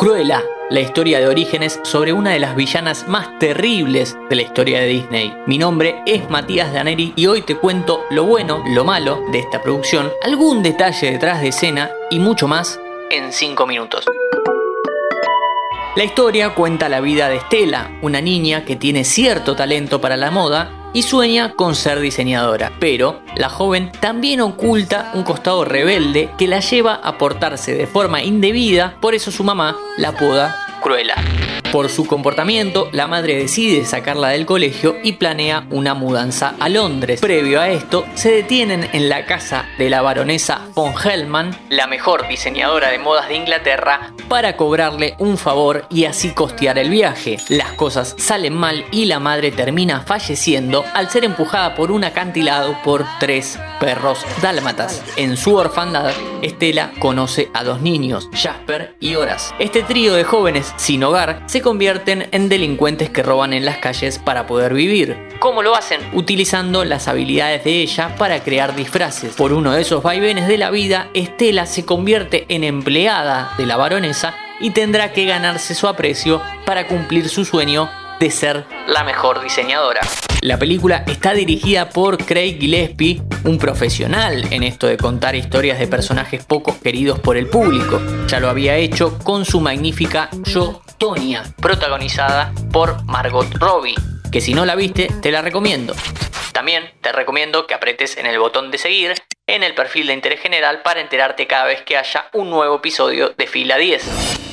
Cruella, la historia de orígenes sobre una de las villanas más terribles de la historia de Disney. Mi nombre es Matías Daneri y hoy te cuento lo bueno, lo malo de esta producción, algún detalle detrás de escena y mucho más en 5 minutos. La historia cuenta la vida de Estela, una niña que tiene cierto talento para la moda y sueña con ser diseñadora. Pero la joven también oculta un costado rebelde que la lleva a portarse de forma indebida, por eso su mamá la apoda Cruella. Por su comportamiento, la madre decide sacarla del colegio y planea una mudanza a Londres. Previo a esto, se detienen en la casa de la baronesa von Hellman, la mejor diseñadora de modas de Inglaterra, para cobrarle un favor y así costear el viaje. Las cosas salen mal y la madre termina falleciendo al ser empujada por un acantilado por tres perros dálmatas. En su orfandad, Estela conoce a dos niños, Jasper y Horace. Este trío de jóvenes sin hogar se convierten en delincuentes que roban en las calles para poder vivir. ¿Cómo lo hacen? Utilizando las habilidades de ella para crear disfraces. Por uno de esos vaivenes de la vida, Estela se convierte en empleada de la baronesa y tendrá que ganarse su aprecio para cumplir su sueño de ser la mejor diseñadora. La película está dirigida por Craig Gillespie, un profesional en esto de contar historias de personajes poco queridos por el público. Ya lo había hecho con su magnífica Yo, Tonia, protagonizada por Margot Robbie, que si no la viste te la recomiendo. También te recomiendo que apretes en el botón de seguir en el perfil de interés general para enterarte cada vez que haya un nuevo episodio de Fila 10.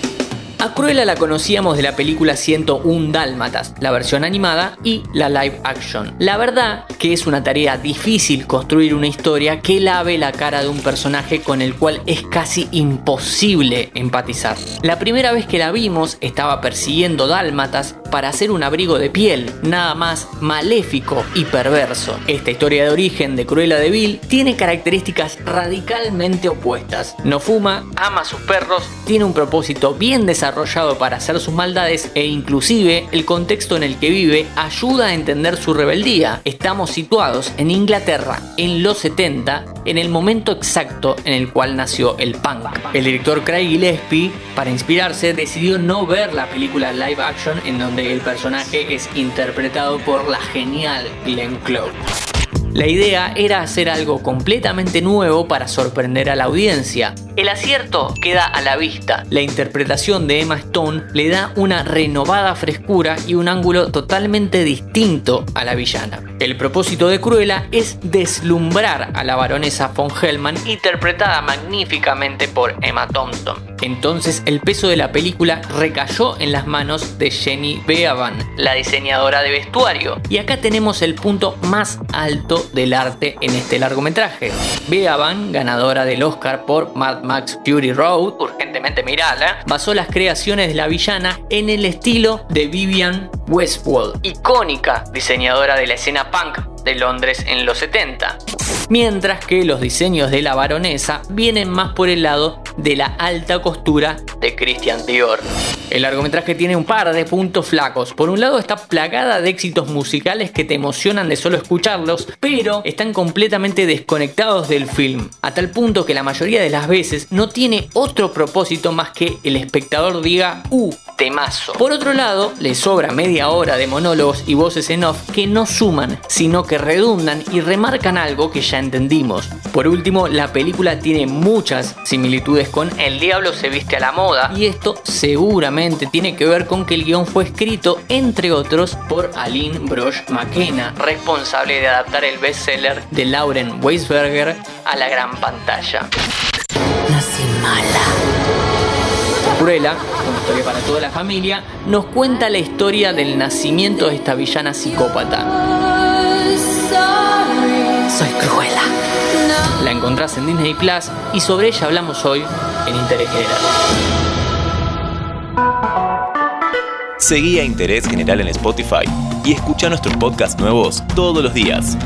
A Cruella la conocíamos de la película 101 Dálmatas, la versión animada y la live action. La verdad que es una tarea difícil construir una historia que lave la cara de un personaje con el cual es casi imposible empatizar. La primera vez que la vimos estaba persiguiendo dálmatas para hacer un abrigo de piel, nada más maléfico y perverso. Esta historia de origen de Cruella de Vil tiene características radicalmente opuestas. No fuma, ama a sus perros, tiene un propósito bien desarrollado para hacer sus maldades e inclusive el contexto en el que vive ayuda a entender su rebeldía. Estamos situados en Inglaterra en los 70, en el momento exacto en el cual nació el punk. El director Craig Gillespie, para inspirarse, decidió no ver la película live action en donde el personaje es interpretado por la genial Glenn Close. La idea era hacer algo completamente nuevo para sorprender a la audiencia. El acierto queda a la vista. La interpretación de Emma Stone le da una renovada frescura y un ángulo totalmente distinto a la villana. El propósito de Cruella es deslumbrar a la baronesa von Hellman, interpretada magníficamente por Emma Thompson. Entonces el peso de la película recayó en las manos de Jenny Beavan, la diseñadora de vestuario. Y acá tenemos el punto más alto del arte en este largometraje. Beavan, ganadora del Oscar por Mad Max Fury Road, urgentemente mirala, basó las creaciones de la villana en el estilo de Vivian Westwood, icónica diseñadora de la escena punk de Londres en los 70. Mientras que los diseños de la baronesa vienen más por el lado de la alta costura de Christian Dior. El largometraje tiene un par de puntos flacos. Por un lado está plagada de éxitos musicales que te emocionan de solo escucharlos, pero están completamente desconectados del film, a tal punto que la mayoría de las veces no tiene otro propósito más que el espectador diga, uh, temazo. Por otro lado, le sobra media hora de monólogos y voces en off que no suman, sino que redundan y remarcan algo que ya entendimos. Por último, la película tiene muchas similitudes con El Diablo se viste a la moda, y esto seguramente tiene que ver con que el guion fue escrito, entre otros, por Aline Brosh McKenna, responsable de adaptar el bestseller de Lauren Weisberger a la gran pantalla. Nací mala. Cruella, una historia para toda la familia, nos cuenta la historia del nacimiento de esta villana psicópata. Soy Cruella. La encontrás en Disney Plus y sobre ella hablamos hoy en Interés General. Seguí a Interés General en Spotify y escucha nuestros podcasts nuevos todos los días.